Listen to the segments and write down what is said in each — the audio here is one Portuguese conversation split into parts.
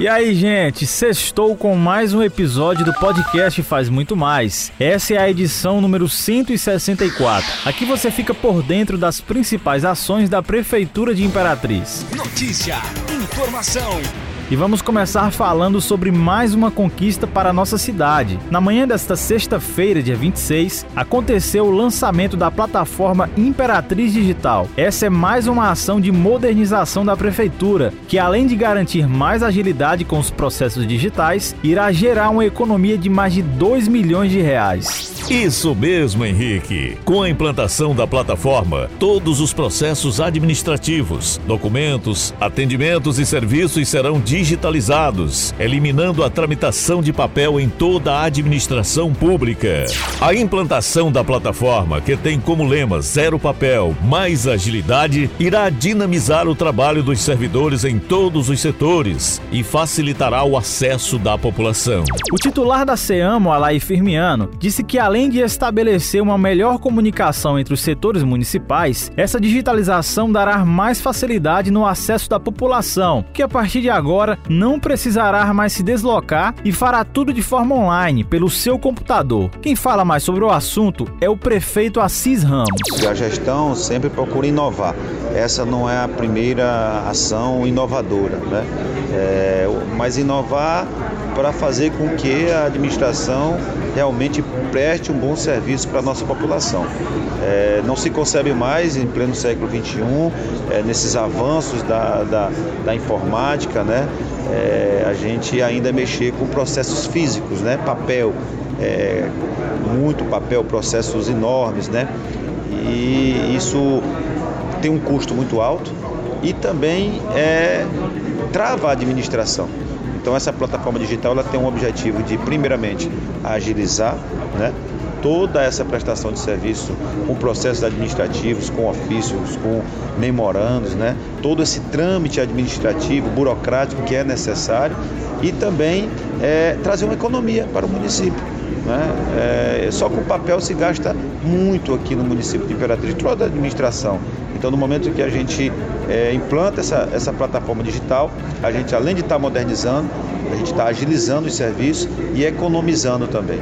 E aí, gente, sextou com mais um episódio do podcast Faz Muito Mais. Essa é a edição número 164. Aqui você fica por dentro das principais ações da Prefeitura de Imperatriz. Notícia, informação, e vamos começar falando sobre mais uma conquista para a nossa cidade. Na manhã desta sexta-feira, dia 26, aconteceu o lançamento da plataforma Imperatriz Digital. Essa é mais uma ação de modernização da prefeitura, que além de garantir mais agilidade com os processos digitais, irá gerar uma economia de mais de 2 milhões de reais. Isso mesmo, Henrique. Com a implantação da plataforma, todos os processos administrativos, documentos, atendimentos e serviços serão digitalizados digitalizados, eliminando a tramitação de papel em toda a administração pública. A implantação da plataforma, que tem como lema zero papel, mais agilidade, irá dinamizar o trabalho dos servidores em todos os setores e facilitará o acesso da população. O titular da CEAMO, Alay Firmiano, disse que além de estabelecer uma melhor comunicação entre os setores municipais, essa digitalização dará mais facilidade no acesso da população, que a partir de agora agora não precisará mais se deslocar e fará tudo de forma online, pelo seu computador. Quem fala mais sobre o assunto é o prefeito Assis Ramos. A gestão sempre procura inovar. Essa não é a primeira ação inovadora, né? É, mas inovar para fazer com que a administração realmente preste um bom serviço para a nossa população. É, não se concebe mais, em pleno século XXI, é, nesses avanços da, da, da informática, né, é, a gente ainda mexer com processos físicos, né, papel, é, muito papel, processos enormes, né, e isso tem um custo muito alto e também é, trava a administração. Então essa plataforma digital ela tem um objetivo de primeiramente agilizar, né, toda essa prestação de serviço com processos administrativos, com ofícios, com memorandos, né? todo esse trâmite administrativo, burocrático que é necessário e também é, trazer uma economia para o município. Né? É, só com papel se gasta muito aqui no município de Imperatriz, toda a administração. Então, no momento que a gente é, implanta essa, essa plataforma digital, a gente, além de estar modernizando, a gente está agilizando os serviços e economizando também.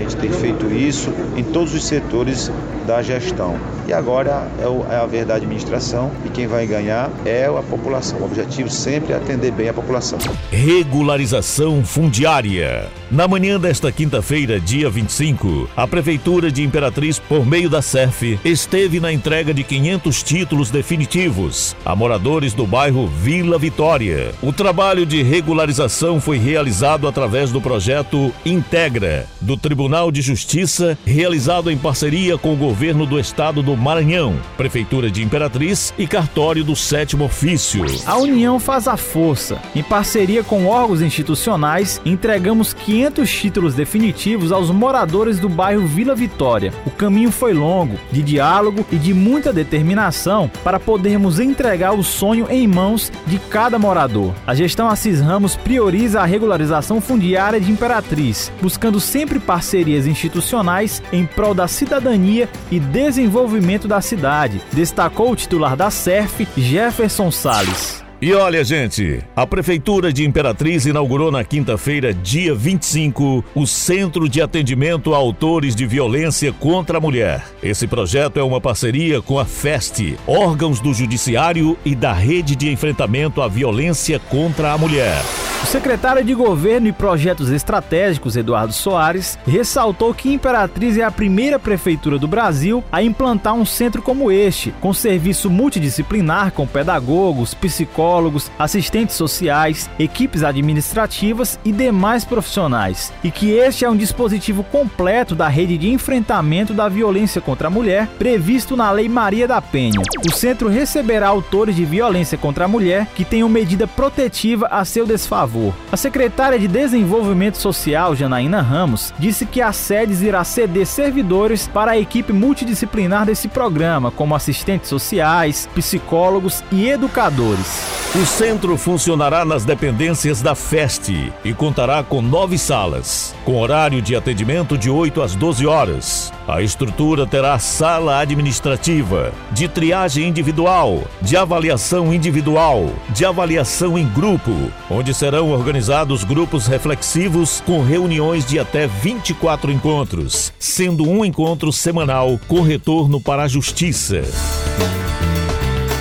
Gente tem feito isso em todos os setores da gestão. E agora é, é a vez da administração e quem vai ganhar é a população. O objetivo sempre é atender bem a população. Regularização fundiária. Na manhã desta quinta-feira, dia 25, a Prefeitura de Imperatriz, por meio da SERF, esteve na entrega de 500 títulos definitivos a moradores do bairro Vila Vitória. O trabalho de regularização foi realizado através do projeto Integra, do Tribunal de Justiça, realizado em parceria com o governo do estado do Maranhão, Prefeitura de Imperatriz e Cartório do Sétimo Ofício. A União faz a força. Em parceria com órgãos institucionais, entregamos 500 500 títulos definitivos aos moradores do bairro Vila Vitória. O caminho foi longo, de diálogo e de muita determinação para podermos entregar o sonho em mãos de cada morador. A gestão Assis Ramos prioriza a regularização fundiária de Imperatriz, buscando sempre parcerias institucionais em prol da cidadania e desenvolvimento da cidade, destacou o titular da SERF, Jefferson Sales. E olha, gente, a Prefeitura de Imperatriz inaugurou na quinta-feira, dia 25, o Centro de Atendimento a Autores de Violência contra a Mulher. Esse projeto é uma parceria com a FEST, órgãos do Judiciário e da Rede de Enfrentamento à Violência contra a Mulher. O secretário de Governo e Projetos Estratégicos, Eduardo Soares, ressaltou que Imperatriz é a primeira prefeitura do Brasil a implantar um centro como este, com serviço multidisciplinar com pedagogos, psicólogos, assistentes sociais, equipes administrativas e demais profissionais, e que este é um dispositivo completo da rede de enfrentamento da violência contra a mulher previsto na Lei Maria da Penha. O centro receberá autores de violência contra a mulher que tenham medida protetiva a seu desfavor favor. A secretária de Desenvolvimento Social, Janaína Ramos, disse que a SEDES irá ceder servidores para a equipe multidisciplinar desse programa, como assistentes sociais, psicólogos e educadores. O centro funcionará nas dependências da FEST e contará com nove salas, com horário de atendimento de 8 às 12 horas. A estrutura terá sala administrativa, de triagem individual, de avaliação individual, de avaliação em grupo, onde serão organizados grupos reflexivos com reuniões de até 24 encontros, sendo um encontro semanal com retorno para a justiça.